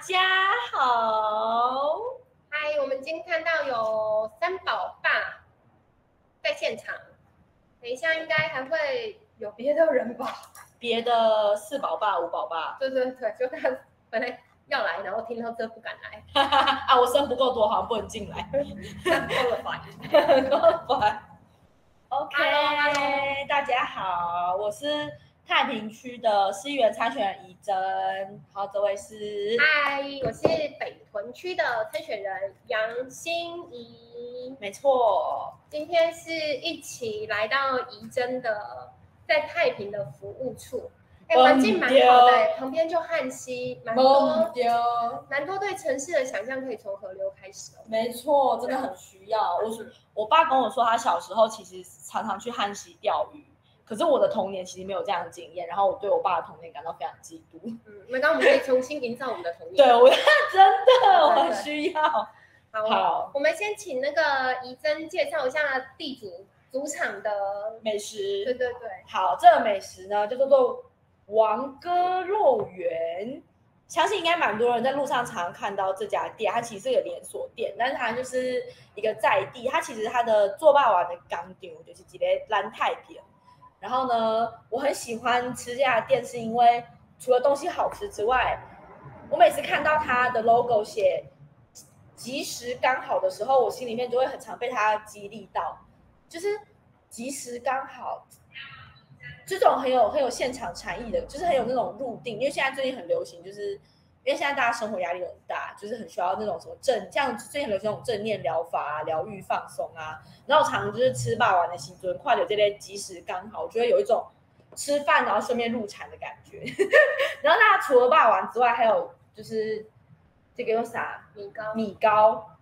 家好，嗨，我们今天看到有三宝爸在现场，等一下应该还会有别的人吧？别的四宝爸、五宝爸，对对对，就他本来要来，然后听到这不敢来，啊，我生不够多，好像不能进来，够了吧？够了吧？OK，大家好，我是。太平区的市议员参选人怡珍，好，这位是。嗨，我是北屯区的参选人杨心怡，没错，今天是一起来到怡珍的在太平的服务处，哎、欸，环境蛮好的、欸，旁边就汉溪，蛮多，蛮多对城市的想象可以从河流开始哦。没错，真的很需要。我我爸跟我说，他小时候其实常常去汉溪钓鱼。可是我的童年其实没有这样的经验，然后我对我爸的童年感到非常嫉妒。嗯，那刚我们可以重新营造我们的童年。对，我 真的我很需要。好，好，我们先请那个怡珍介绍一下地主主场的美食。对对对。好，这个美食呢就叫做王哥肉圆，相信应该蛮多人在路上常常看到这家店，它其实是个连锁店，但是它就是一个在地，它其实它的做霸王的港点就是几个蓝太平。然后呢，我很喜欢吃这家店，是因为除了东西好吃之外，我每次看到它的 logo 写“即食刚好”的时候，我心里面就会很常被它激励到，就是“即食刚好”这种很有很有现场禅意的，就是很有那种入定。因为现在最近很流行，就是。因为现在大家生活压力很大，就是很需要那种什么正，像最近流行那种正念疗法啊、疗愈放松啊。然后常常就是吃霸王的时候，快点这类即食刚好，我觉得有一种吃饭然后顺便入禅的感觉。然后大家除了霸王之外，还有就是这个有啥米糕？米糕？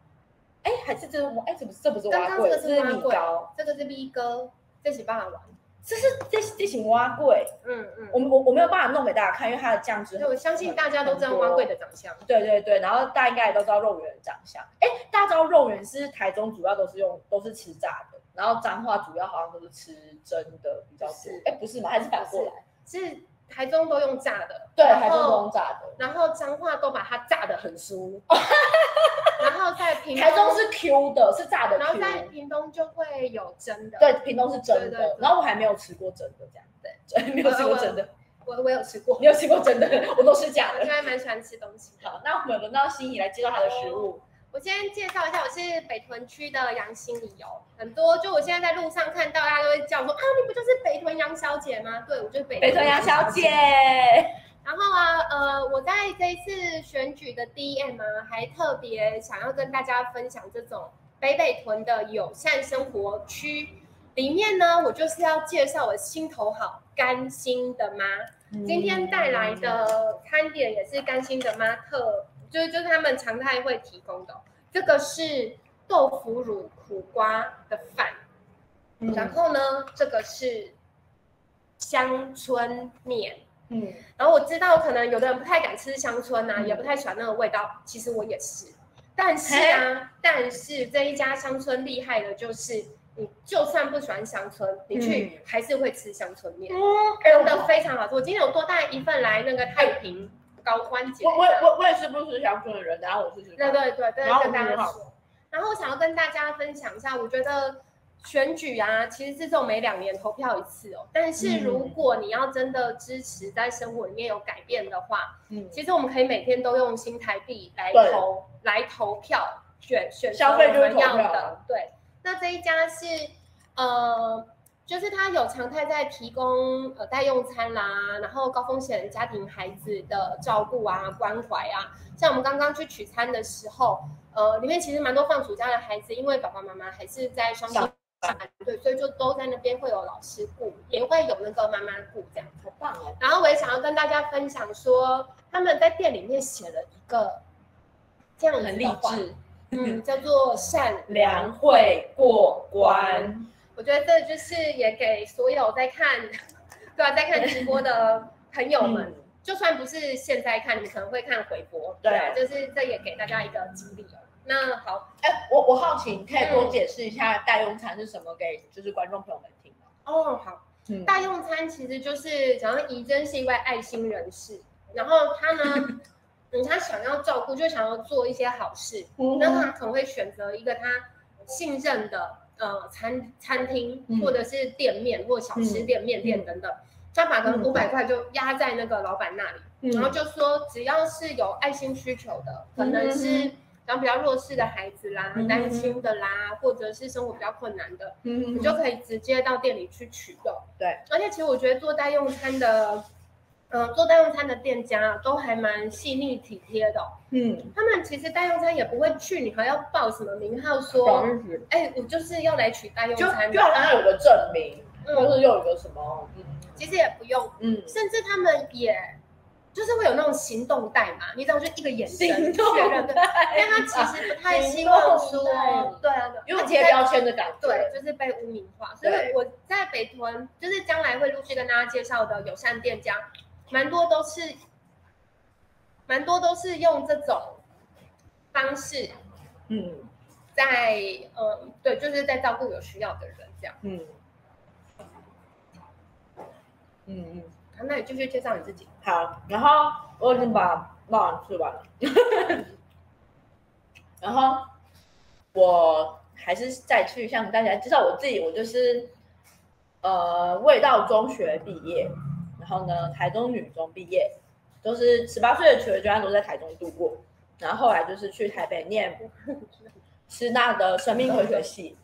哎，还是这个？哎，这不是这不是碗粿，这是米糕，这个是米糕，这是霸王。这是这这型蛙贵，嗯嗯，我我我没有办法弄给大家看，因为它的酱汁。我相信大家都知道蛙贵的长相。对对对，然后大家应该也都知道肉圆的长相。哎，大家知道肉圆是台中主要都是用都是吃炸的，然后彰化主要好像都是吃蒸的比较多。哎，不是吗？还是反过来？是台中都用炸的，对，台中都用炸的，然后彰化都把它炸得很酥。然后在屏东，台中是 Q 的，是炸的。然后在屏东就会有蒸的。对，屏东是蒸的。然后我还没有吃过蒸的，这样对，没有吃过蒸的。我我有吃过，你有吃过蒸的？我都是假的。我应该蛮喜欢吃东西。好，那我们轮到心怡来介绍她的食物。我先介绍一下，我是北屯区的杨心怡哦。很多就我现在在路上看到，大家都会叫说啊，你不就是北屯杨小姐吗？对，我就是北北屯杨小姐。然后啊，呃，我在这一次选举的 DM 啊，还特别想要跟大家分享这种北北屯的友善生活区里面呢，我就是要介绍我心头好甘心的妈。嗯、今天带来的餐点也是甘心的妈特，就是就是他们常态会提供的。这个是豆腐乳苦瓜的饭，嗯、然后呢，这个是香椿面。嗯，然后我知道可能有的人不太敢吃香椿呐、啊，嗯、也不太喜欢那个味道。其实我也是，但是啊，但是这一家乡村厉害的就是，你就算不喜欢乡村，你去还是会吃乡村面，真的非常好吃。我今天有多带一份来那个太平高关节。我我我我也是不吃香椿的人，然后我是吃。对对对对，跟大家说。然后我想要跟大家分享一下，我觉得。选举啊，其实是这种每两年投票一次哦。但是如果你要真的支持在生活里面有改变的话，嗯，其实我们可以每天都用新台币来投对来投票选选消费我们要的。对，那这一家是呃，就是他有常态在提供呃代用餐啦，然后高风险家庭孩子的照顾啊关怀啊。像我们刚刚去取餐的时候，呃，里面其实蛮多放暑假的孩子，因为爸爸妈妈还是在双薪。对，所以就都在那边会有老师顾，也会有那个妈妈顾，这样很棒哦。然后我也想要跟大家分享说，他们在店里面写了一个这样很励志，嗯，叫做善良会过关。我觉得这就是也给所有在看，对啊，在看直播的朋友们，就算不是现在看，你可能会看回播，对，就是这也给大家一个激励哦。那好，哎，我我好奇，你可以多解释一下代用餐是什么，给就是观众朋友们听吗？哦，好，嗯，代用餐其实就是，假如怡珍是一位爱心人士，然后他呢，嗯，他想要照顾，就想要做一些好事，嗯那他可能会选择一个他信任的呃餐餐厅，嗯或者是店面或小吃店、面店等等，他把可能五百块就压在那个老板那里，嗯然后就说只要是有爱心需求的，可能是然后比较弱势的孩子啦、嗯单亲的啦，或者是生活比较困难的，嗯你就可以直接到店里去取用。对，而且其实我觉得做代用餐的，嗯、做代用餐的店家都还蛮细腻体贴的哦、嗯，他们其实代用餐也不会去，你还要报什么名号说。哎，我就是要来取代用餐的，就好像有个证明，或者，是又有个什么，嗯其实也不用，嗯，甚至他们也就是会有那种行动代嘛，你知道，就一个眼神行动确认的，因为他其实不太希望说对啊，对有贴标签的感觉。对，就是被污名化。所以我在北屯，就是将来会陆续跟大家介绍的友善店家，蛮多都是，蛮多都是用这种方式嗯在，嗯，对，就是在照顾有需要的人这样。嗯嗯嗯，好，那你继续介绍你自己。好。然后我已经把烙丸吃完了，然后我还是再去向大家介绍我自己，我就是呃味道中学毕业，然然后呢台中女中毕业，都是十八岁的求学阶段都在台中度过，然后后来就是去台北念师大的生命科学系，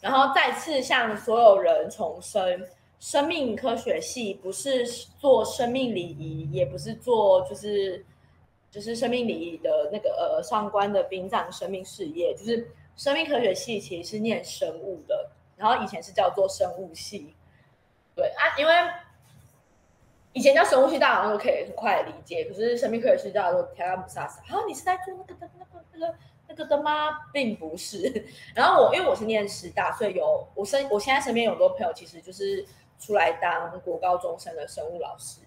然后再次向所有人重申，生命科学系不是做生命礼仪，也不是做就是就是生命礼仪的那个呃上官的殡葬生命事业，就是生命科学系其实是念生物的，然后以前是叫做生物系，对啊，因为以前叫生物系，大家好像都可以很快理解，可是生命科学系大家都跳到不傻傻，啊，你是在做那个的那个那个那个的吗？并不是。然后我因为我是念师大，所以有我身我现在身边有很多朋友，其实就是出来当国高中生的生物老师。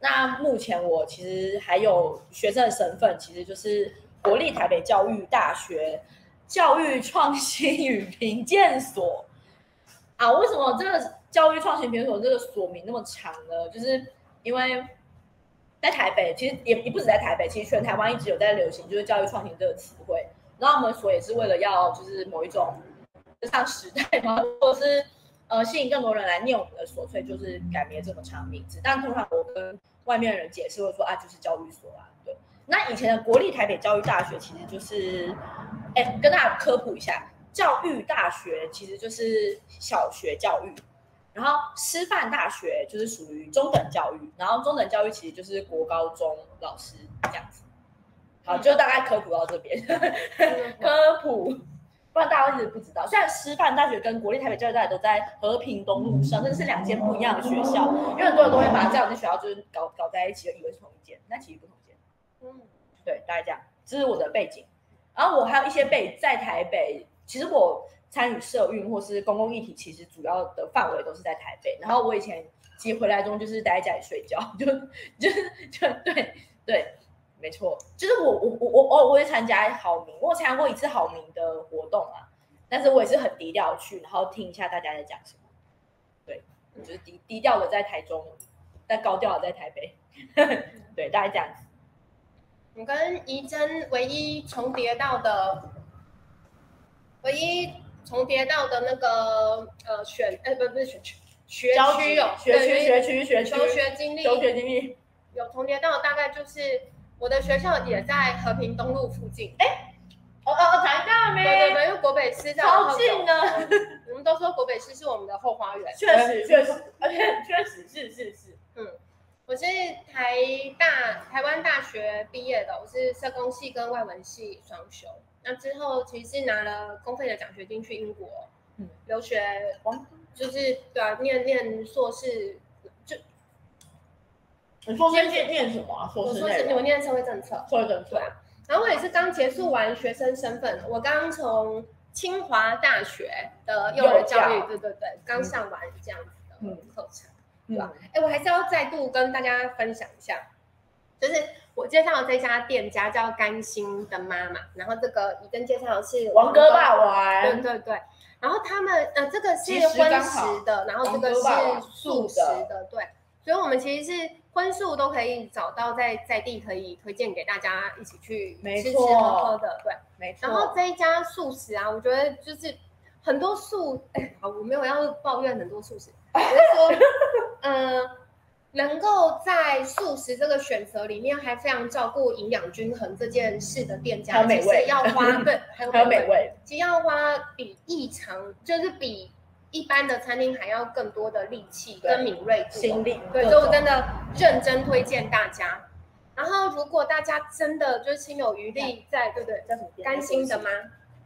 那目前我其实还有学生的身份，其实就是国立台北教育大学教育创新与评鉴所啊。为什么这个教育创新评鉴所这个所名那么长呢？就是因为在台北，其实也也不止在台北，其实全台湾一直有在流行，就是教育创新这个词汇。然后我们所也是为了要就是某一种跟上时代嘛，或者是呃吸引更多人来念我们的所，所以就是改名这么长名字。但通常我跟外面的人解释会说啊，就是教育所啊。对，那以前的国立台北教育大学其实就是，哎，跟大家科普一下，教育大学其实就是小学教育。然后师范大学就是属于中等教育，然后中等教育其实就是国高中老师这样子。好，就大概科普到这边，科普，不然大家一直不知道。虽然师范大学跟国立台北教育大学都在和平东路上，但是两间不一样的学校，因为很多人都会把这两间学校就是搞搞在一起，以为是同一间，那其实不同间。嗯，对，大概这样，这是我的背景。然后我还有一些背在台北，其实我参与社运或是公共议题，其实主要的范围都是在台北。然后我以前其实回来中就是待在家里睡觉，就就就对对，没错，就是我我我我我我会参加好民，我有参加过一次好民的活动啊，但是我也是很低调去，然后听一下大家在讲什么。对，就是低低调的在台中，但高调的在台北。对，大概这样子。我跟怡珍唯一重叠到的，唯一重叠到的那个呃选，哎不不是选区，学区有，学区对学区学区求学经历，求学经历。有重叠到大概就是我的学校也在和平东路附近，哎，哦哦哦，台大没？对对对，因为国北师在我超近的，我们都说国北师是我们的后花园，确实确实，而且确实是是是，嗯，我是台大台湾大学毕业的，我是社工系跟外文系双修。那之后其实是拿了公费的奖学金去英国，嗯，留学，就是对啊，念念硕士，就你说是念念什么啊？硕士我说是我念社会政策，社会政策对啊。然后我也是刚结束完学生身份，我刚从清华大学的幼儿教育，教对对对，刚上完这样子的课程。对吧？哎，我还是要再度跟大家分享一下，就是我介绍的这家店家叫甘心的妈妈，然后这个怡珍介绍的是王哥霸王，对对对，然后他们呃这个是荤食的，然后这个是素食的，对，所以我们其实是荤素都可以找到在在地，可以推荐给大家一起去吃吃喝喝的。对，没错。然后这一家素食啊，我觉得就是很多素，哎，好，我没有要抱怨很多素食，我是说，嗯、呃。能够在素食这个选择里面还非常照顾营养均衡这件事的店家，其实要花 对，还有美味，其实要花比异常，就是比一般的餐厅还要更多的力气跟敏锐度、心力。对，所以我真的认真推荐大家。然后，如果大家真的就是心有余力，在对不对？甘心的吗？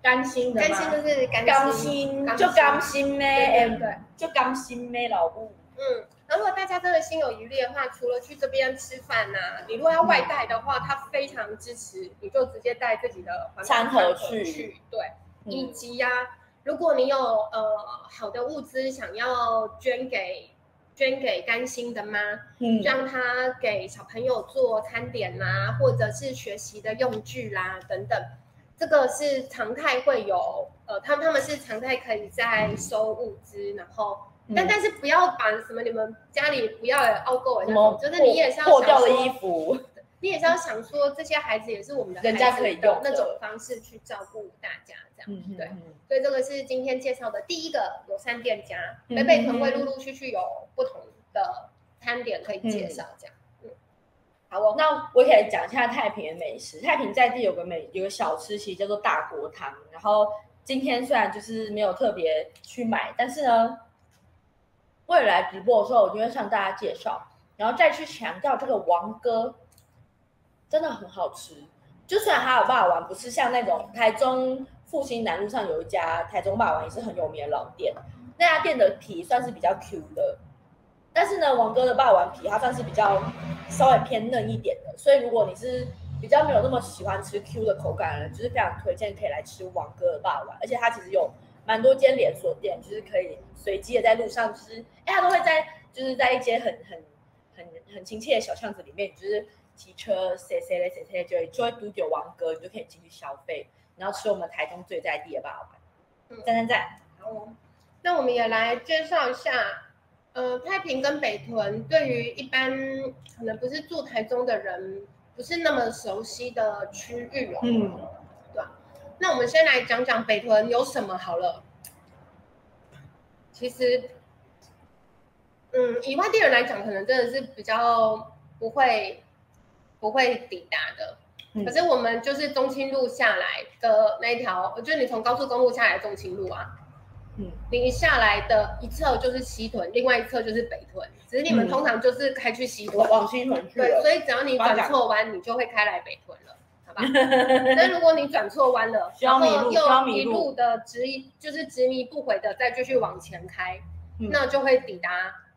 甘心的，甘心就是甘心，就甘心咩？对，就甘心咩？老母，嗯。如果大家真的心有余力的话，除了去这边吃饭呐、啊，你如果要外带的话，他非常支持，你就直接带自己的餐盒去。对，嗯、以及呀、啊，如果你有呃好的物资想要捐给捐给甘心的妈，嗯，让他给小朋友做餐点啦，或者是学习的用具啦等等，这个是常态会有，呃，他们他们是常态可以在收物资，然后。但但是不要把什么你们家里不要的凹垢，什么就是你也是要破掉的衣服，你也是要想说这些孩子也是我们的孩子，人家可以用那种方式去照顾大家，这样、嗯、对。所以这个是今天介绍的第一个友善店家，北北屯会陆陆续续有不同的餐点可以介绍，这样。嗯，好哦，那我可以讲一下太平的美食。太平在地有个美有个小吃，其实叫做大锅汤。然后今天虽然就是没有特别去买，但是呢。未来直播的时候，我就会向大家介绍，然后再去强调这个王哥真的很好吃。就算还有霸王丸，不是像那种台中复兴南路上有一家台中霸王丸也是很有名的老店，那家店的皮算是比较 Q 的，但是呢，王哥的霸王丸皮它算是比较稍微偏嫩一点的，所以如果你是比较没有那么喜欢吃 Q 的口感的人，就是非常推荐可以来吃王哥的霸王丸，而且它其实有。蛮多间连锁店，就是可以随机的在路上，就是哎，他都会在，就是在一间很很很很亲切的小巷子里面，就是骑车塞塞嘞塞塞，就会就会读九王哥，你就可以进去消费，然后吃我们台中最在地的霸王丸。赞赞赞！好，那我们也来介绍一下，呃，太平跟北屯对于一般可能不是住台中的人，不是那么熟悉的区域哦。嗯。那我们先来讲讲北屯有什么好了。其实，嗯，以外地人来讲，可能真的是比较不会不会抵达的。嗯、可是我们就是中清路下来的那一条，就是你从高速公路下来的中清路啊，嗯，你下来的一侧就是西屯，另外一侧就是北屯。只是你们通常就是开去西屯，嗯、往西屯去。对，所以只要你转错弯，你就会开来北屯了。那如果你转错弯了，然后又一路的执，就是执迷不悔的再继续往前开，嗯、那就会抵达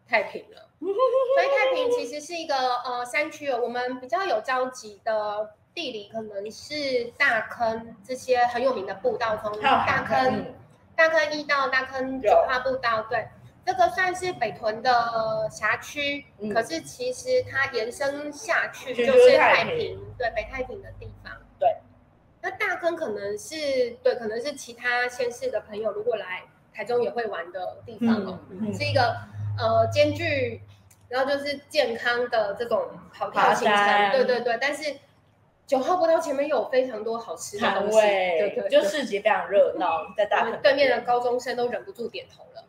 太平了。所以太平其实是一个呃山区哦，我们比较有交集的地理可能是大坑这些很有名的步道，从大坑、嗯、大坑一到大坑九号步道，对。这个算是北屯的辖区，嗯、可是其实它延伸下去就是太平，对，北太平的地方。对，那大坑可能是对，可能是其他县市的朋友如果来台中也会玩的地方哦，是一个呃兼具，然后就是健康的这种跑跳行程，山对对对，但是。九号步道前面有非常多好吃的东西，位对，对对，就市集非常热闹，在大对面的高中生都忍不住点头了。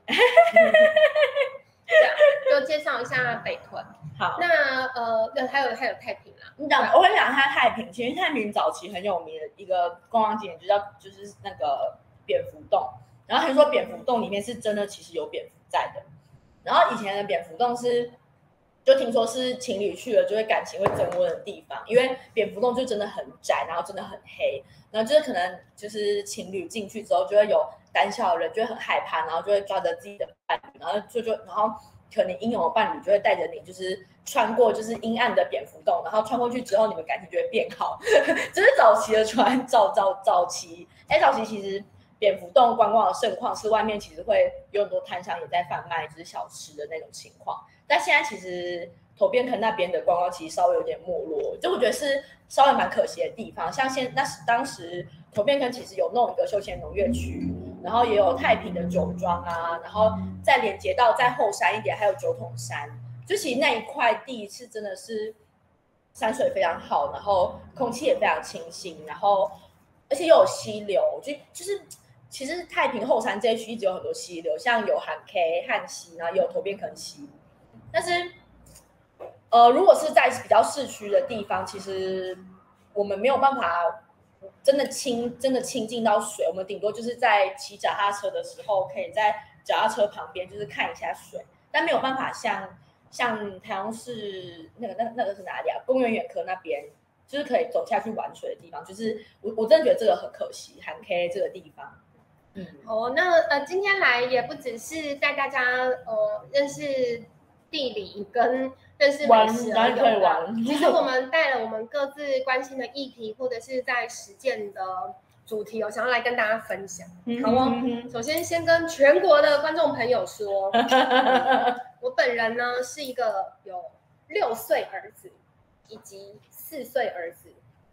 这样就介绍一下北屯。好，那呃，那还有还有太平啦。你讲，我会讲一下太平。其实太平早期很有名的一个观光景点，就叫就是那个蝙蝠洞。然后听说蝙蝠洞里面是真的，其实有蝙蝠在的。然后以前的蝙蝠洞是。就听说是情侣去了就会感情会增温的地方，因为蝙蝠洞就真的很窄，然后真的很黑，然后就是可能就是情侣进去之后就会有胆小的人就会很害怕，然后就会抓着自己的伴侣，然后就就然后可能英勇的伴侣就会带着你就是穿过就是阴暗的蝙蝠洞，然后穿过去之后你们感情就会变好，这是早期的穿早早早期，哎早期其实蝙蝠洞观光的盛况是外面其实会有很多摊商也在贩卖就是小吃的那种情况。但现在其实头边坑那边的观光其实稍微有点没落，就我觉得是稍微蛮可惜的地方。像现那时当时头边坑其实有弄一个休闲农业区，然后也有太平的酒庄啊，然后再连接到再后山一点还有九桶山，就其实那一块地是真的是山水非常好，然后空气也非常清新，然后而且又有溪流，就就是其实太平后山这一区一直有很多溪流，像有韩 K 汉溪，然后有头边坑溪，但是呃，如果是在比较市区的地方，其实我们没有办法真的亲真的亲近到水，我们顶多就是在骑脚踏车的时候，可以在脚踏车旁边就是看一下水，但没有办法像。像台中市那个、那、那个是哪里啊？公园眼科那边，就是可以走下去玩水的地方。就是我，我真的觉得这个很可惜，韩 K 这个地方。嗯，哦，那呃，今天来也不只是带大家呃认识地理跟认识美食而已。玩，玩其实我们带了我们各自关心的议题，或者是在实践的。主题我想要来跟大家分享，好哦。首先，先跟全国的观众朋友说，我本人呢是一个有六岁儿子，以及四岁儿子，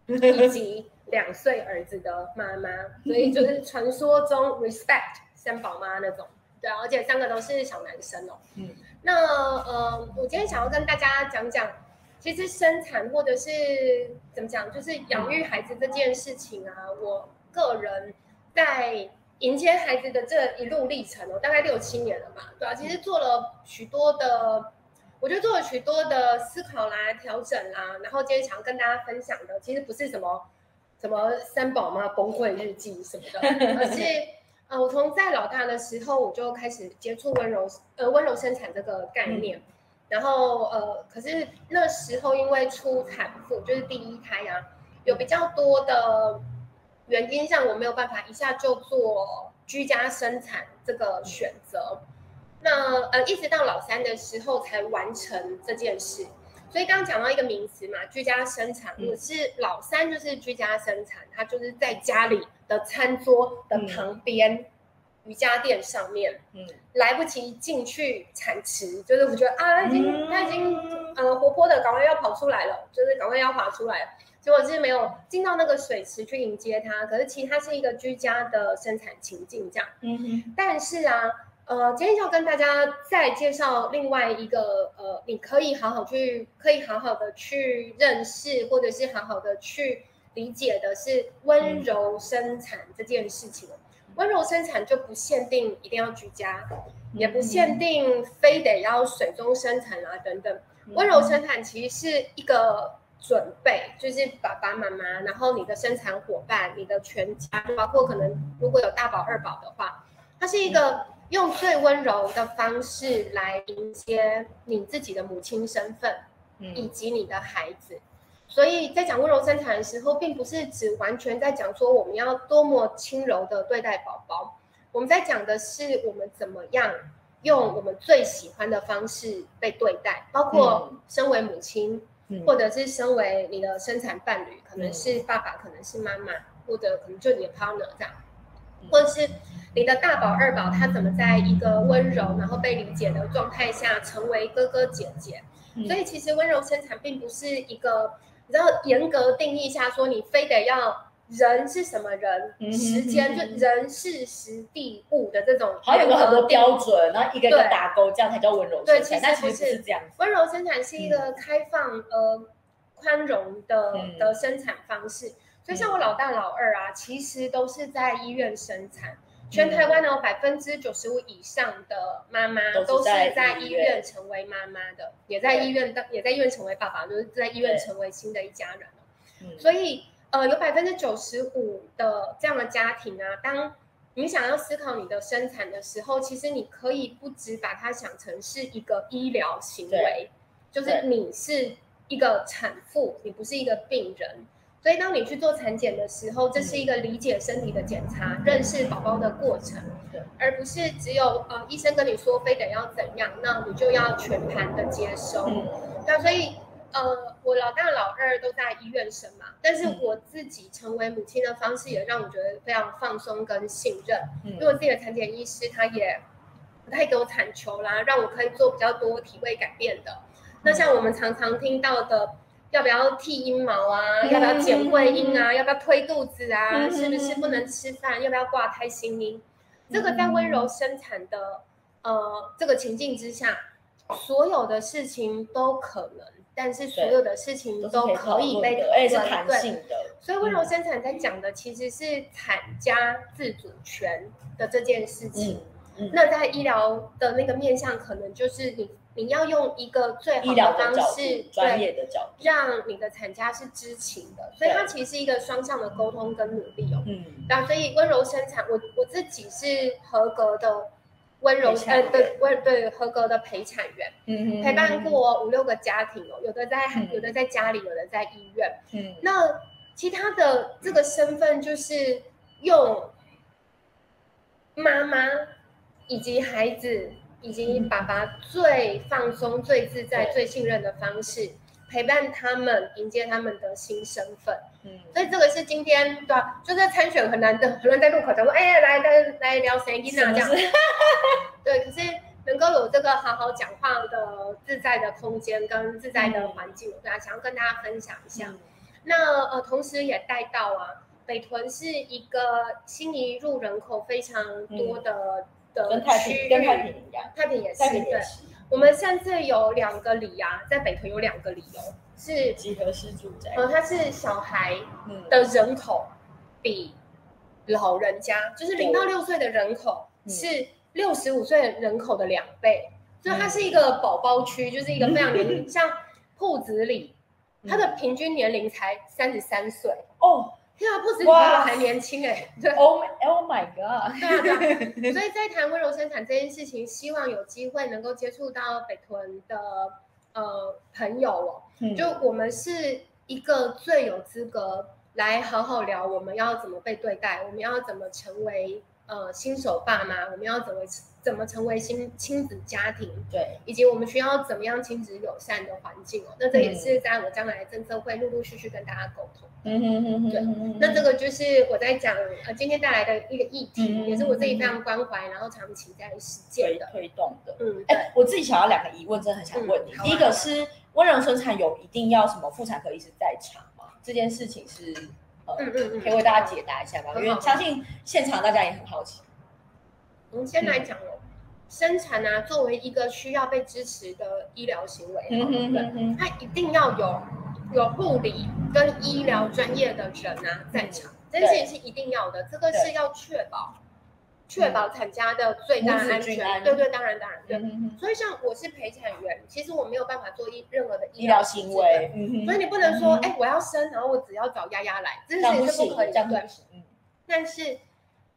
以及两岁儿子的妈妈，所以就是传说中 respect 三宝妈那种，对，而且三个都是小男生哦。嗯，那呃，我今天想要跟大家讲讲，其实生产或者是怎么讲，就是养育孩子这件事情啊，我。个人在迎接孩子的这一路历程哦，大概六七年了吧，对啊，其实做了许多的，我觉得做了许多的思考啦、调整啦，然后今天想要跟大家分享的，其实不是什么什么三宝妈崩溃日记什么的，而是呃，我从在老大的时候我就开始接触温柔呃温柔生产这个概念，然后呃，可是那时候因为出产妇就是第一胎呀、啊，有比较多的。原因上我没有办法一下就做居家生产这个选择，那呃一直到老三的时候才完成这件事。所以刚刚讲到一个名词嘛，居家生产，我是老三就是居家生产，他就是在家里的餐桌的旁边瑜伽垫上面，嗯，来不及进去产池，就是我觉得啊，他已经他已经呃活泼的，赶快要跑出来了，就是赶快要滑出来了。结果是没有进到那个水池去迎接它，可是其实它是一个居家的生产情境这样。嗯哼。但是啊，呃，今天要跟大家再介绍另外一个呃，你可以好好去，可以好好的去认识，或者是好好的去理解的是温柔生产这件事情。嗯、温柔生产就不限定一定要居家，嗯、也不限定非得要水中生产啊等等。温柔生产其实是一个。准备就是爸爸妈妈，然后你的生产伙伴，你的全家，包括可能如果有大宝二宝的话，它是一个用最温柔的方式来迎接你自己的母亲身份，以及你的孩子。所以在讲温柔生产的时候，并不是只完全在讲说我们要多么轻柔的对待宝宝，我们在讲的是我们怎么样用我们最喜欢的方式被对待，包括身为母亲。或者是身为你的生产伴侣，可能是爸爸，可能是妈妈，或者可能就你的 partner 这样，或者是你的大宝二宝，他怎么在一个温柔然后被理解的状态下成为哥哥姐姐？所以其实温柔生产并不是一个，你知道严格定义下说你非得要。人是什么人？时间就人事时地物的这种，好有个很多标准，然后一个一个打勾，这样才叫温柔生产。对，其实不是这样。温柔生产是一个开放呃宽容的的生产方式。所以像我老大老二啊，其实都是在医院生产。全台湾呢，百分之九十五以上的妈妈都是在医院成为妈妈的，也在医院当，也在医院成为爸爸，就是在医院成为新的一家人。所以。呃，有百分之九十五的这样的家庭啊，当你想要思考你的生产的时候，其实你可以不只把它想成是一个医疗行为，就是你是一个产妇，你不是一个病人。所以当你去做产检的时候，这是一个理解身体的检查，认识宝宝的过程，而不是只有呃医生跟你说非得要怎样，那你就要全盘的接收。那所以。呃，我老大老二都在医院生嘛，但是我自己成为母亲的方式也让我觉得非常放松跟信任，嗯、因为我自己的产检医师他也不太给我产球啦，让我可以做比较多体位改变的。那像我们常常听到的，要不要剃阴毛啊，嗯、要不要剪会阴啊，嗯、要不要推肚子啊，嗯、是不是不能吃饭，要不要挂胎心音，嗯、这个在温柔生产的呃这个情境之下。所有的事情都可能，但是所有的事情都可以被是弹性的。所以温柔生产在讲的其实是产家自主权的这件事情。嗯嗯、那在医疗的那个面向，可能就是你你要用一个最好的方式，专业的角度，让你的产家是知情的。所以它其实是一个双向的沟通跟努力哦。嗯。那所以温柔生产，我我自己是合格的。温柔呃对温对合格的陪产员，嗯，陪伴过五六个家庭哦，有的在、嗯、有的在家里，有的在医院，嗯，那其他的这个身份就是用妈妈以及孩子以及爸爸最放松、最自在、最信任的方式。陪伴他们，迎接他们的新身份。嗯，所以这个是今天对、啊，就是参选很难的，很难在路口讲说，哎、欸，来来来聊谁音啊这样。对，可是能够有这个好好讲话的自在的空间跟自在的环境，对、嗯、啊，想要跟大家分享一下。嗯、那呃，同时也带到啊，北屯是一个新移入人口非常多的、嗯、的区域，跟太平一样，太平也是，太平也是对。我们现在有两个里啊，在北屯有两个里哦，是集合式住宅。呃，它是小孩的人口比老人家，就是零到六岁的人口是六十五岁人口的两倍，所以它是一个宝宝区，就是一个非常年轻，像铺子里，它的平均年龄才三十三岁哦。天啊，不止比我还年轻哎、欸！对，Oh my God！对啊，对啊，所以在谈温柔生产这件事情，希望有机会能够接触到北屯的呃朋友哦、嗯，就我们是一个最有资格来好好聊，我们要怎么被对待，我们要怎么成为。呃，新手爸妈，我们要怎么怎么成为亲亲子家庭？对，以及我们需要怎么样亲子友善的环境哦？那这也是在我将来的政策会陆陆续续跟大家沟通。嗯哼哼哼。对，那这个就是我在讲呃今天带来的一个议题，嗯、也是我自己非常关怀，然后长期在实践的推动的。嗯，哎，我自己想要两个疑问，真的很想问你。嗯啊、第一个是温柔生产有一定要什么妇产科医师在场吗？这件事情是？嗯嗯嗯，可以为大家解答一下吗？因为相信现场大家也很好奇。我们先来讲哦，生产啊，作为一个需要被支持的医疗行为，嗯嗯嗯嗯，它一定要有有护理跟医疗专业的人啊在场，这件事情是一定要的，这个是要确保。确保产家的最大安全，对对，当然当然对。所以像我是陪产员，其实我没有办法做医任何的医疗行为，所以你不能说，哎，我要生，然后我只要找丫丫来，这是是不可以的，对。但是，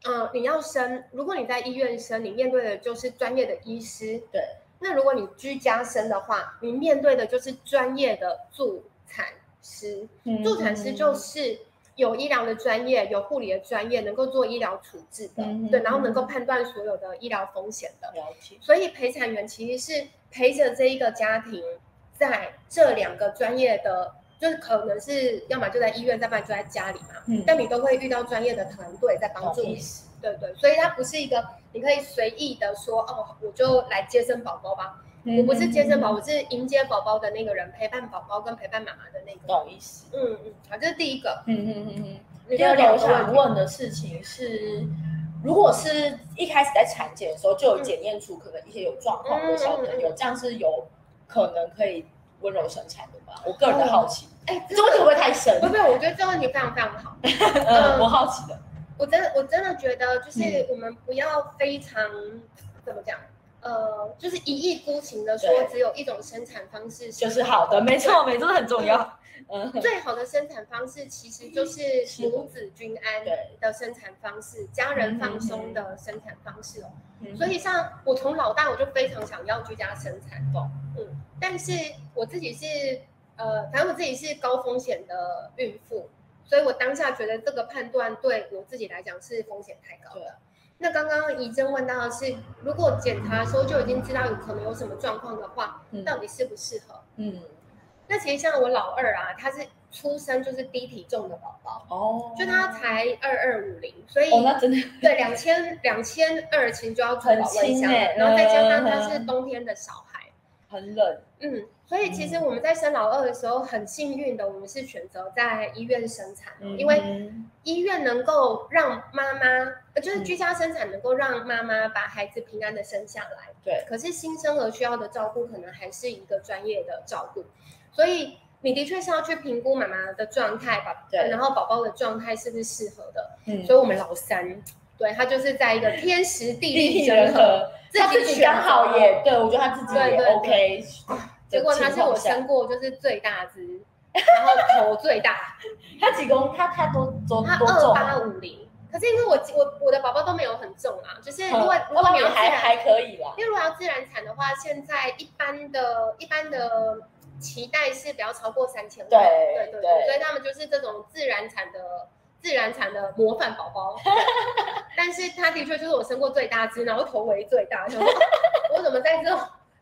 嗯，你要生，如果你在医院生，你面对的就是专业的医师，对。那如果你居家生的话，你面对的就是专业的助产师，助产师就是。有医疗的专业，有护理的专业，能够做医疗处置的，嗯、对，然后能够判断所有的医疗风险的。了解。所以陪产员其实是陪着这一个家庭，在这两个专业的，就是可能是要么就在医院，再不然就在家里嘛。嗯。但你都会遇到专业的团队在帮助你。对对。所以它不是一个你可以随意的说哦，我就来接生宝宝吧。我不是接生宝，我是迎接宝宝的那个人，陪伴宝宝跟陪伴妈妈的那个。懂意思。嗯嗯，好，这是第一个。嗯嗯嗯嗯。第二个我想问的事情是，如果是一开始在产检的时候就有检验出可能一些有状况的小朋友，这样是有可能可以温柔生产的吧？我个人的好奇。哎，这问题会不会太深？不不，我觉得这个问题非常非常好。嗯，我好奇的。我真的我真的觉得，就是我们不要非常怎么讲。呃，就是一意孤行的说，只有一种生产方式是就是好的，没错，没错，很重要。嗯，最好的生产方式其实就是母子均安的生产方式，家人放松的生产方式哦。所以像我从老大我就非常想要居家生产，嗯，但是我自己是呃，反正我自己是高风险的孕妇，所以我当下觉得这个判断对我自己来讲是风险太高了。那刚刚怡珍问到的是，如果检查的时候就已经知道有可能有什么状况的话，嗯、到底适不适合？嗯，那其实像我老二啊，他是出生就是低体重的宝宝哦，就他才二二五零，所以、哦、那真的对两千两千二其实就要做保温箱了，然后再加上他是冬天的小孩，很冷。嗯，所以其实我们在生老二的时候很幸运的，我们是选择在医院生产，嗯、因为医院能够让妈妈，就是居家生产能够让妈妈把孩子平安的生下来。对。可是新生儿需要的照顾可能还是一个专业的照顾，所以你的确是要去评估妈妈的状态吧，对，然后宝宝的状态是不是适合的。嗯。所以我们老三，对，他就是在一个天时地利人和。他自己刚好也对，我觉得他自己也 OK。结果他是我生过就是最大只，然后头最大。他几公？他他多多他二八五零。可是因为我我我的宝宝都没有很重啊，就是因为如果你要还还可以啦。因为如果要自然产的话，现在一般的一般的脐带是不要超过三千。万对对对，所以他们就是这种自然产的。自然产的模范宝宝，但是他的确就是我生过最大只，然后头围最大。我怎么在这种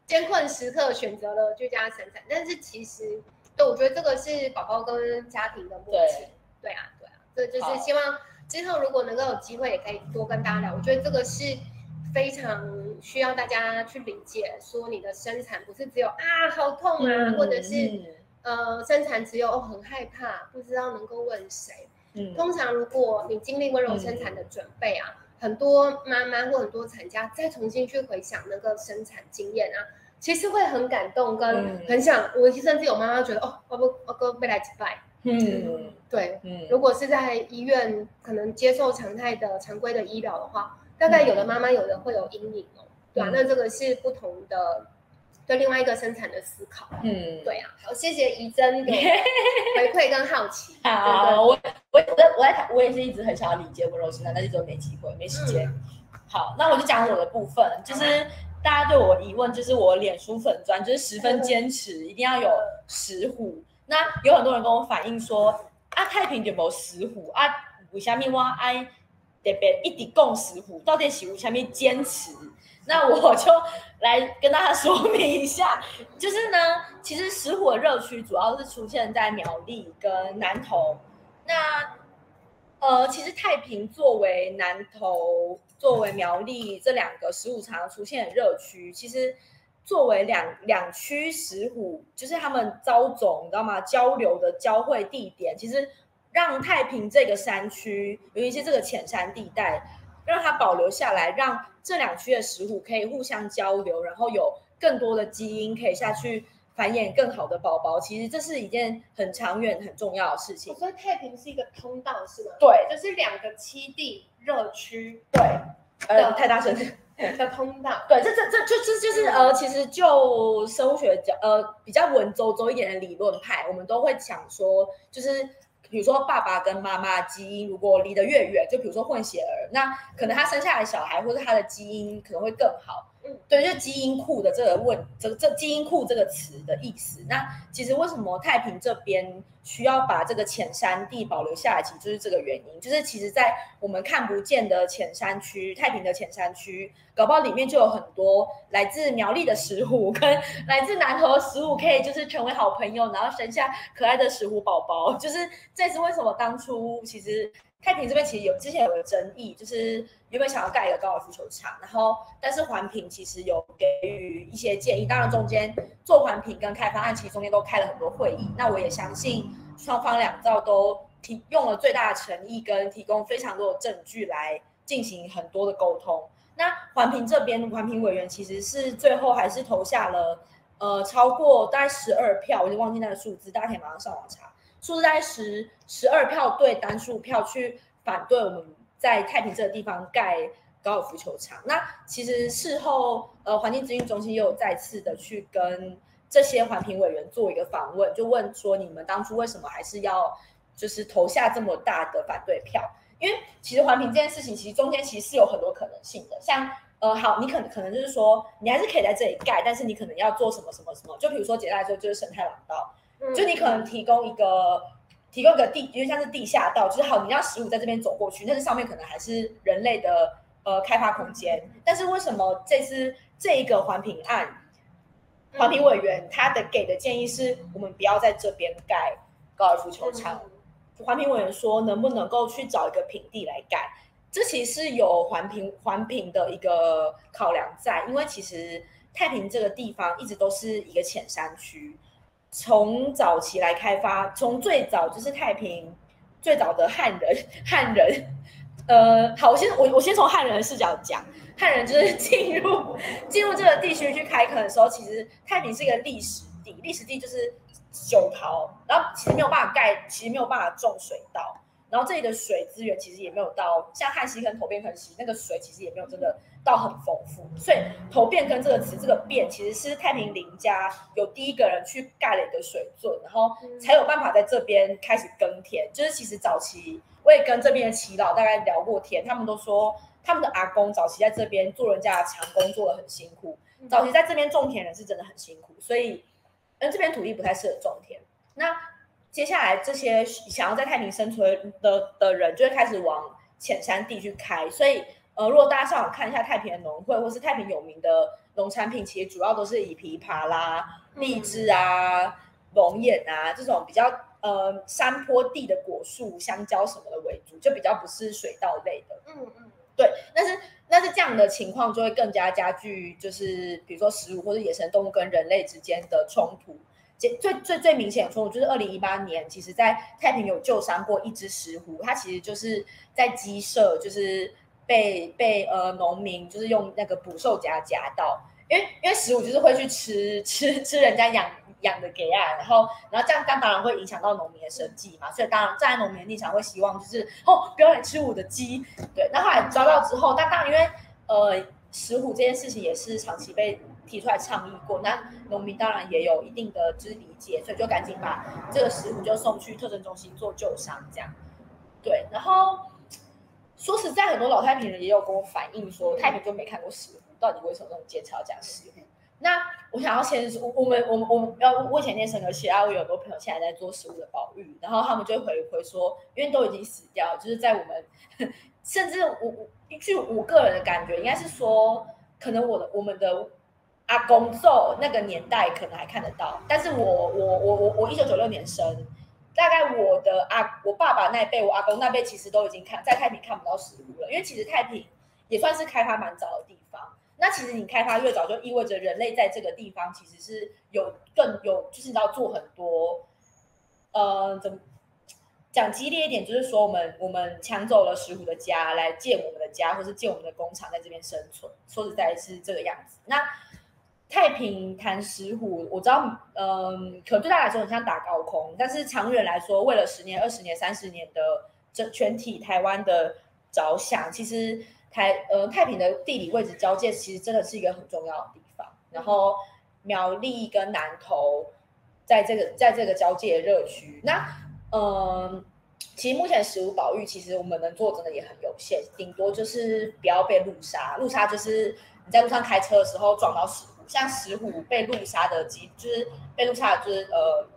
艰困时刻选择了居家生产？但是其实，对，我觉得这个是宝宝跟家庭的默契。对，对啊，对啊，这就是希望之后如果能够有机会，也可以多跟大家聊。我觉得这个是非常需要大家去理解，说你的生产不是只有啊好痛啊，嗯、或者是、嗯、呃生产只有哦很害怕，不知道能够问谁。通常，如果你经历温柔生产的准备啊，嗯、很多妈妈或很多产家再重新去回想那个生产经验啊，其实会很感动，跟很想。嗯、我甚至有妈妈觉得，哦，我不，我哥未来几拜。嗯，对，嗯，如果是在医院可能接受常态的常规的医疗的话，大概有的妈妈有的会有阴影哦。对啊，那这个是不同的。对另外一个生产的思考，嗯，对啊，好，谢谢怡珍的 回馈跟好奇。好，我我我我在我也是一直很想要理解温柔生产，但是都没机会，没时间。嗯、好，那我就讲我的部分，就是大家对我疑问，就是我脸书粉砖就是十分坚持，一定要有石虎。那有很多人跟我反映说，啊，太平有没有石虎啊？为什么我爱特别一直讲石虎，到底是为什么坚持？那我 就来跟大家说明一下，就是呢，其实石虎的热区主要是出现在苗栗跟南投。那呃，其实太平作为南投、作为苗栗这两个石虎常出现的热区，其实作为两两区石虎，就是他们招种，你知道吗？交流的交汇地点，其实让太平这个山区，尤其是这个浅山地带。让它保留下来，让这两区的石虎可以互相交流，然后有更多的基因可以下去繁衍更好的宝宝。其实这是一件很长远、很重要的事情。所以太平是一个通道，是吗？对，就是两个栖地热区。对，呃，太大声 的通道。对，这这这就这就是呃，其实就生物学讲呃比较文绉绉一点的理论派，我们都会讲说，就是。比如说，爸爸跟妈妈基因如果离得越远，就比如说混血儿，那可能他生下来小孩或者他的基因可能会更好。对，就基因库的这个问，这这基因库这个词的意思。那其实为什么太平这边需要把这个浅山地保留下来，其实就是这个原因。就是其实，在我们看不见的浅山区，太平的浅山区，搞不好里面就有很多来自苗栗的石虎跟来自南投的石虎，可以就是成为好朋友，然后生下可爱的石虎宝宝。就是这是为什么当初其实。太平这边其实有之前有个争议，就是原本想要盖一个高尔夫球场，然后但是环评其实有给予一些建议，当然中间做环评跟开发案其实中间都开了很多会议。那我也相信双方两造都提用了最大的诚意跟提供非常多的证据来进行很多的沟通。那环评这边环评委员其实是最后还是投下了呃超过大概十二票，我就忘记那个数字，大家可以马上上网查。数字在十十二票对单数票去反对我们在太平这个地方盖高尔夫球场。那其实事后，呃，环境资讯中心又再次的去跟这些环评委员做一个访问，就问说你们当初为什么还是要就是投下这么大的反对票？因为其实环评这件事情，其实中间其实是有很多可能性的。像呃，好，你可能可能就是说你还是可以在这里盖，但是你可能要做什么什么什么？就比如说简单来说，就是生态廊道。就你可能提供一个，提供一个地，因为像是地下道，就是好，你让食物在这边走过去，但是上面可能还是人类的呃开发空间。但是为什么这次这一个环评案，环评委员他的给的建议是我们不要在这边盖高尔夫球场？环评委员说能不能够去找一个平地来盖？这其实是有环评环评的一个考量在，因为其实。太平这个地方一直都是一个浅山区，从早期来开发，从最早就是太平最早的汉人汉人，呃，好，我先我我先从汉人的视角讲，汉人就是进入 进入这个地区去开垦的时候，其实太平是一个历史地，历史地就是酒陶，然后其实没有办法盖，其实没有办法种水稻。然后这里的水资源其实也没有到像汉溪跟头边坑溪那个水其实也没有真的到很丰富，所以头变更这个词这个变其实是太平林家有第一个人去盖了一个水圳，然后才有办法在这边开始耕田。就是其实早期我也跟这边的耆老大概聊过天，他们都说他们的阿公早期在这边做人家的长工做得很辛苦，早期在这边种田人是真的很辛苦，所以嗯这边土地不太适合种田。那接下来，这些想要在太平生存的的人，就会开始往浅山地去开。所以，呃，如果大家上网看一下太平的农会，或是太平有名的农产品，其实主要都是以枇杷啦、荔枝啊、龙眼啊这种比较呃山坡地的果树、香蕉什么的为主，就比较不是水稻类的。嗯嗯，对。但是，但是这样的情况就会更加加剧，就是比如说食物或者野生动物跟人类之间的冲突。最最最明显的冲突就是二零一八年，其实在太平有救伤过一只石虎，它其实就是在鸡舍，就是被被呃农民就是用那个捕兽夹夹到，因为因为石虎就是会去吃吃吃人家养养的给啊，然后然后这样当当然会影响到农民的生计嘛，所以当然站在农民的立场会希望就是哦不要来吃我的鸡，对，那后来抓到之后，那当然因为呃石虎这件事情也是长期被。提出来倡议过，那农民当然也有一定的就是理解，所以就赶紧把这个石虎就送去特征中心做救伤，这样。对，然后说实在，很多老太平人也有跟我反映说，太平就没看过石虎，到底为什么那么坚持要讲石虎？那我想要先说，我们我们我们要我以前念神科系啊，我有很多朋友现在在做食物的保育，然后他们就会回回说，因为都已经死掉，就是在我们 甚至我我据我个人的感觉，应该是说，可能我的我们的。阿公做那个年代可能还看得到，但是我我我我我一九九六年生，大概我的阿我爸爸那一辈，我阿公那辈其实都已经看在太平看不到石虎了，因为其实太平也算是开发蛮早的地方。那其实你开发越早，就意味着人类在这个地方其实是有更有就是你要做很多，呃，怎么讲激烈一点，就是说我们我们抢走了石虎的家来建我们的家，或是建我们的工厂在这边生存。说实在，是这个样子。那太平谈石虎，我知道，嗯，可对他来说很像打高空，但是长远来说，为了十年、二十年、三十年的整全体台湾的着想，其实台呃太平的地理位置交界，其实真的是一个很重要的地方。然后苗栗跟南投，在这个在这个交界的热区，那嗯，其实目前石虎保育，其实我们能做真的也很有限，顶多就是不要被路杀，路杀就是你在路上开车的时候撞到石虎。像石虎被路杀的机，就是被路杀的，就是呃，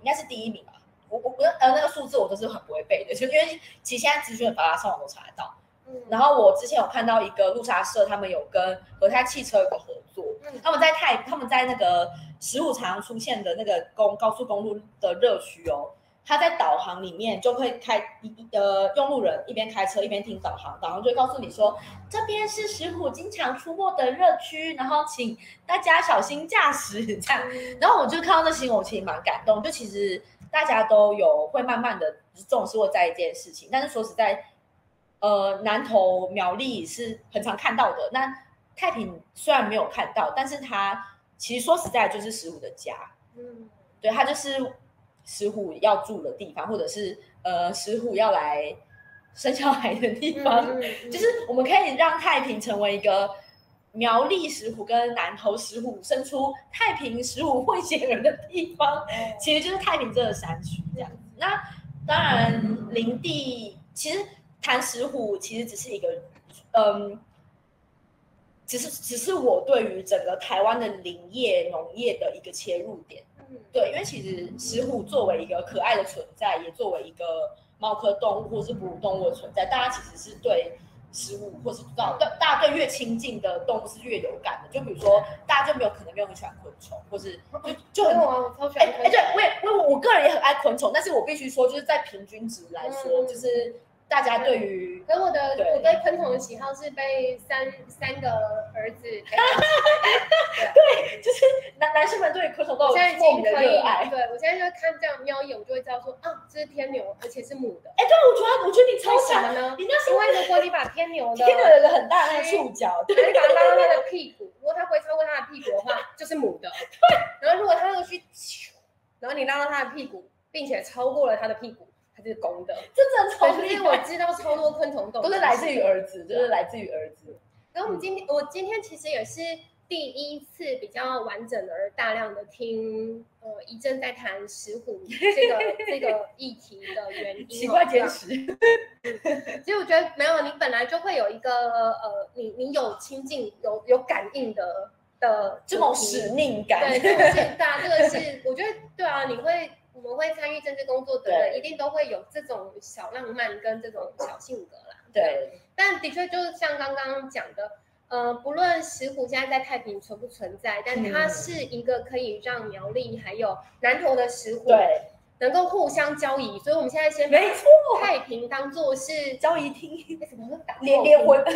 应该是第一名吧。我我不呃那个数字我都是很不会背的，就因为其实现在资讯很发达，上网都查得到。嗯。然后我之前有看到一个路杀社，他们有跟和泰汽车有个合作，嗯，他们在泰他们在那个石虎常常出现的那个公高速公路的热区哦。他在导航里面就会开一呃，用路人一边开车一边听导航，导航就会告诉你说，这边是石虎经常出没的热区，然后请大家小心驾驶这样。然后我就看到这新闻，我其实蛮感动。就其实大家都有会慢慢的重视或在意这件事情，但是说实在，呃，南投苗栗是很常看到的。那太平虽然没有看到，但是它其实说实在就是石虎的家。嗯，对，它就是。石虎要住的地方，或者是呃，石虎要来生小孩的地方，嗯嗯嗯、就是我们可以让太平成为一个苗栗石虎跟南投石虎生出太平石虎会写人的地方，嗯、其实就是太平这个山区这样子。那当然，林地其实谈石虎，其实只是一个嗯，只是只是我对于整个台湾的林业农业的一个切入点。对，因为其实石虎作为一个可爱的存在，也作为一个猫科动物或是哺乳动物的存在，大家其实是对食虎或是不知道，对大家对越亲近的动物是越有感的。就比如说，大家就没有可能没有很喜欢昆虫，或是就 就很我超喜欢。哎对，我也我我个人也很爱昆虫，但是我必须说，就是在平均值来说，嗯、就是大家对于，可我的我对昆虫的喜好是被三三个儿子，对，就是男男生们对昆虫都有莫名的热爱。对我现在就看这样瞄一眼，我就会知道说啊，这是天牛，而且是母的。哎，对，我觉得我觉得你超强呢。你那是因为如果你把天牛的天牛有个很大的那个触角，对，你把它拉到它的屁股，如果它不会超过它的屁股的话，就是母的。对，然后如果它那个去，然后你拉到它的屁股，并且超过了它的屁股。是公的，真的超厉害。因为我知道超多昆虫洞都是来自于儿子，就是来自于儿子。然后我们今天，我今天其实也是第一次比较完整而大量的听呃一阵在谈石虎这个 这个议题的原因。奇怪坚持。其实我觉得没有，你本来就会有一个呃，你你有亲近有有感应的的这种使命感。对，这个是对啊，这个是我觉得对啊，你会。我们会参与政治工作的人，一定都会有这种小浪漫跟这种小性格啦。对，但的确就是像刚刚讲的，呃，不论石虎现在在太平存不存在，但它是一个可以让苗栗还有南投的石虎对能够互相交易。所以我们现在先没错，太平当做是交易厅，为什么会打连连婚？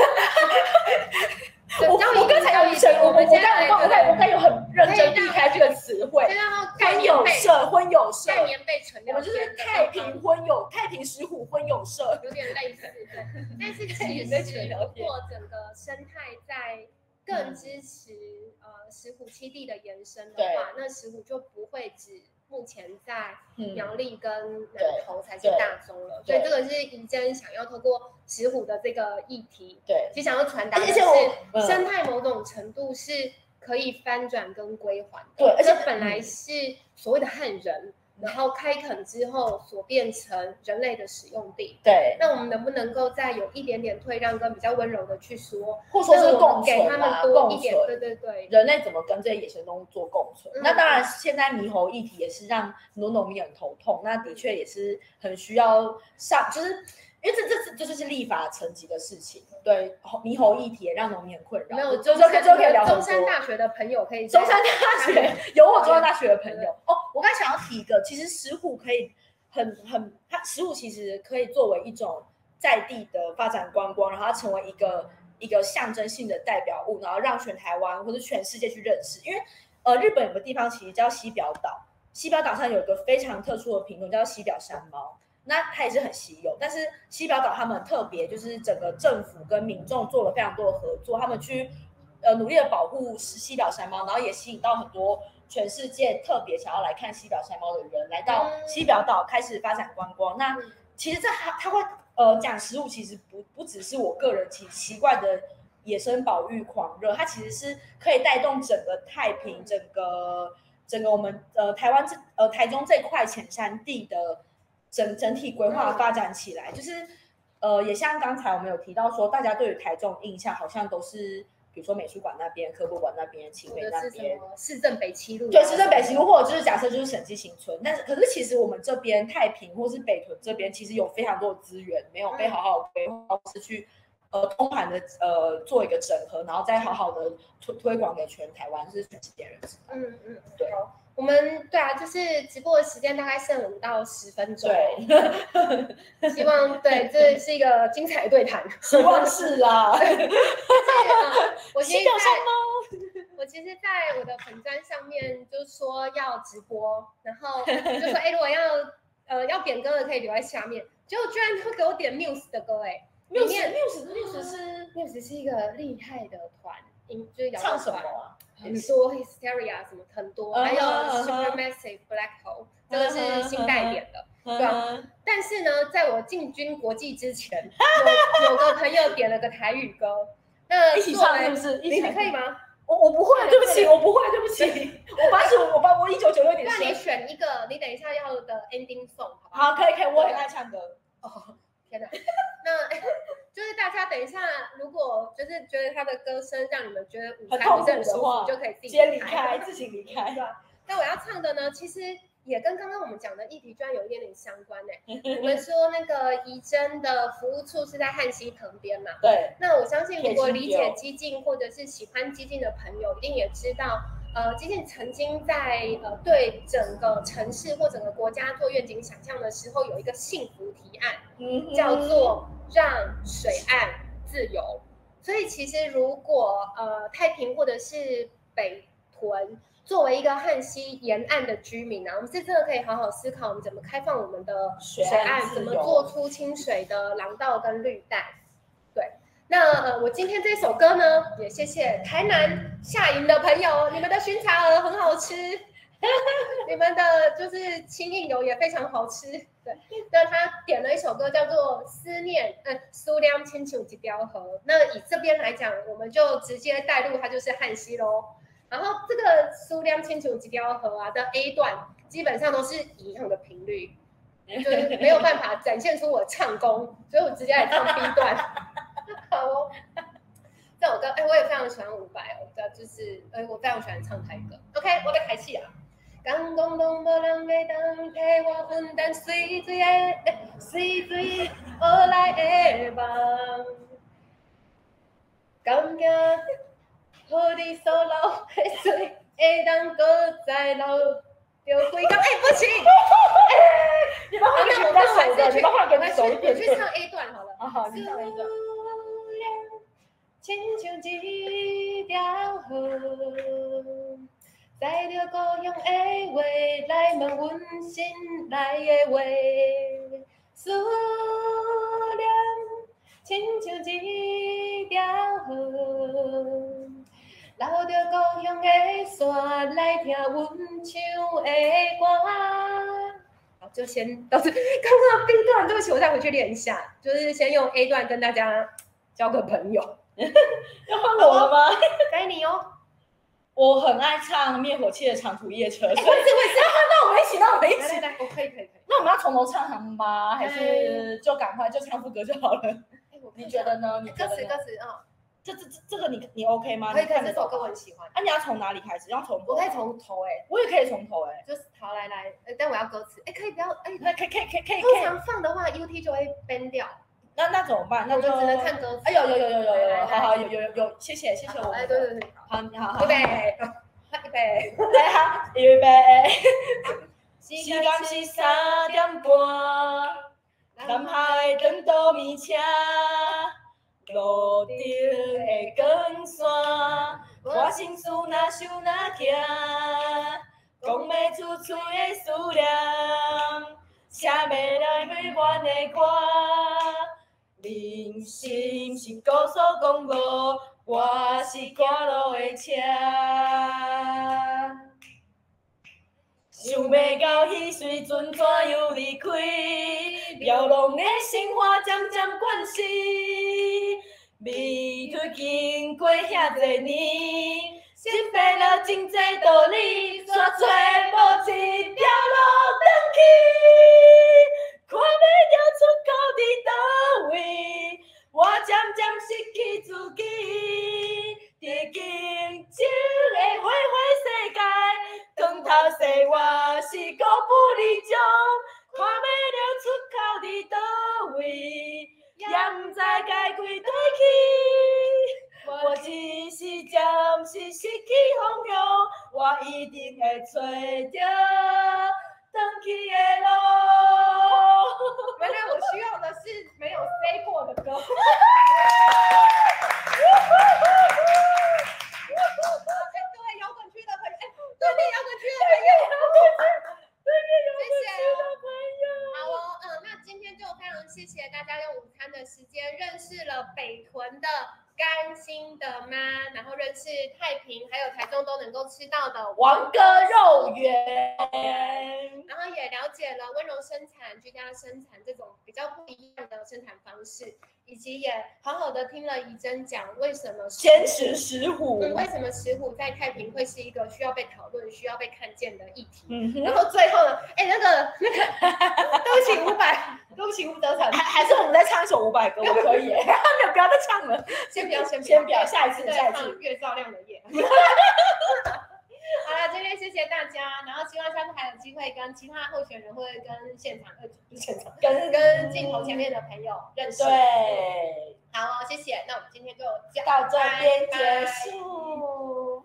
我我刚才有认我我刚我刚我刚有很认真避开这个词汇，婚友社婚友社，我们就是太平婚友太平石虎婚友社，有点类似对，但是其实如果整个生态在更支持呃石虎基地的延伸的话，那石虎就不会只。目前在苗栗跟南投才是大宗了，所以这个是宜真想要透过石虎的这个议题，对，其实想要传达的是生态某种程度是可以翻转跟归还的，对，而且本来是所谓的汉人。然后开垦之后所变成人类的使用地，对。那我们能不能够再有一点点退让，跟比较温柔的去说，或者说是共存给他们多一点，对对对。人类怎么跟这些野生动物做共存？嗯、那当然，现在猕猴议题也是让很多农民很头痛。那的确也是很需要上，就是。因为这这这就是立法层级的事情，对猕猴议题也让农民很困扰。没有，就就可以就可以聊。中山大学的朋友可以。中山大学有我中山大学的朋友哦。我刚才想要提一个，其实石虎可以很很，它石虎其实可以作为一种在地的发展观光，然后它成为一个一个象征性的代表物，然后让全台湾或者全世界去认识。因为呃，日本有个地方其实叫西表岛，西表岛上有一个非常特殊的品种叫西表山猫。那它也是很稀有，但是西表岛他们特别就是整个政府跟民众做了非常多的合作，他们去呃努力的保护西表山猫，然后也吸引到很多全世界特别想要来看西表山猫的人来到西表岛开始发展观光。那其实这他他会呃讲食物，其实不不只是我个人奇奇怪的野生保育狂热，它其实是可以带动整个太平整个整个我们呃台湾这呃台中这块浅山地的。整整体规划发展起来，就是，呃，也像刚才我们有提到说，大家对于台中印象好像都是，比如说美术馆那边、科博馆那边、清美那边、市政北七路，对，市政北七路，或者就是假设就是审计新村，但是可是其实我们这边太平或是北屯这边，其实有非常多的资源没有被好好规划，是去呃通盘的呃做一个整合，然后再好好的推推广给全台湾，就是全世界人知道。嗯嗯，对。我们对啊，就是直播的时间大概剩五到十分钟。对，希望对，这是一个精彩的对谈。希望是啊。我其实在，我其实在我的粉专上面就说要直播，然后就说哎，如果要呃要点歌的可以留在下面。结果居然会给我点 Muse 的歌，哎，Muse，Muse，Muse 是 Muse 是一个厉害的团，音就是唱什么啊？很多 hysteria 什么很多，还有 supermassive black hole，这个是新代点的，对吧？但是呢，在我进军国际之前，有有个朋友点了个台语歌，那 一起唱是不是？你可以吗？我我不会，对不起，我不会，对不起，我八十五，我八我一九九六年。那你选一个，你等一下要的 ending song，好不好？好，可以可以，我很爱唱歌。哦，天哪，那。就是大家等一下，如果就是觉得他的歌声让你们觉得午餐不是很舒服，就可以自己离开，自行离开。那我要唱的呢，其实也跟刚刚我们讲的议题居然有一点点相关呢。我们说那个怡珍的服务处是在汉溪旁边嘛？对。那我相信，如果理解激进或者是喜欢激进的朋友，一定也知道，呃，基进曾经在呃对整个城市或整个国家做愿景想象的时候，有一个幸福提案，嗯，叫做让水岸自由。所以其实如果呃太平或者是北屯作为一个汉溪沿岸的居民呢，我们是真的可以好好思考，我们怎么开放我们的水岸，怎么做出清水的廊道跟绿带。那呃，我今天这首歌呢，也谢谢台南下营的朋友，你们的熏茶鹅很好吃，你们的就是清印油也非常好吃。对，那他点了一首歌叫做《思念》，嗯，苏亮亲像一条河。那以这边来讲，我们就直接带入它就是汉溪喽。然后这个苏亮亲像一条河啊的 A 段，基本上都是一样的频率，就是没有办法展现出我唱功，所以我直接来唱 B 段。好哦，这首歌哎，我也非常喜欢伍佰哦，的就是哎，我非常喜欢唱台歌。OK，我在开戏啊。刚讲拢无人会当替我分担水水的水水而来的梦，感觉好你所流的水会当搁再流，就会讲哎不行，你们换个比较熟的，你们换个比较熟一点，我去唱 A 段好了。好好，你唱 A 段。亲像一条河，载着故乡的话来问阮心内的话，思念亲像一条河，流着故乡的山来听阮唱的歌。好，就先到这。刚刚 B 段，对不起，我再回去练一下，就是先用 A 段跟大家交个朋友。要换我了吗？该你哦。我很爱唱灭火器的长途夜车。我也是，我也是。那我们一起，那我们一起。我可以，可以，可以。那我们要从头唱吗？还是就赶快就唱副歌就好了？你觉得呢？你歌词，歌词啊。这这这这个你你 OK 吗？可以，可以。这首歌我很喜欢。那，你要从哪里开始？要从我可以从头哎，我也可以从头哎，就是好来来，但我要歌词。哎，可以不要哎，可以可以可以可以。通常放的话，UT 就会 ban 掉。那那怎么办？那就只能看歌词。哎呦有有有有有，好好有有有有，谢谢谢谢我。哎对对对，好你好好。预备，预备，来好预备。时间是三点半，南海灯都明车，路顶的光线，我心事哪想哪听，讲不出嘴的思念，写袂来每晚的歌。人生是高速公路，我是赶路的车。想要到彼时阵怎样离开？遥望的生活渐渐关死，未去经过遐多年，心变了真侪道理，煞找无一条路转去。看不到出口在倒位，我渐渐失去自己。在竞争的花花世界，光头细我是孤不离种。看不到出口在倒位，也不知该开对去。我只是暂时失去方向，我一定会找到。登起的路，原来我需要的是没有飞过的歌。对，摇滚区的朋友，对面摇滚区的朋友，对面摇滚区的朋友。好哦，嗯，那今天就非常谢谢大家用午餐的时间认识了北屯的。甘心的吗？然后认识太平，还有台中都能够吃到的王哥肉圆，然后也了解了温柔生产、居家生产这种比较不一样的生产方式，以及也好好的听了怡珍讲为什么先食石虎，为什么石虎在太平会是一个需要被讨论、需要被看见的议题。嗯、然后最后呢，哎，那个 那个，对不起五百，对不起吴德成，还还是我们再唱一首伍佰歌，我可以，没有不要再唱了。先不要，先先不要，下一次，下一次越照亮的夜。好了，今天谢谢大家，然后希望下次还有机会跟其他候选人，或者跟现场呃现场跟跟镜头前面的朋友认识。对，好，谢谢，那我们今天就到这边结束。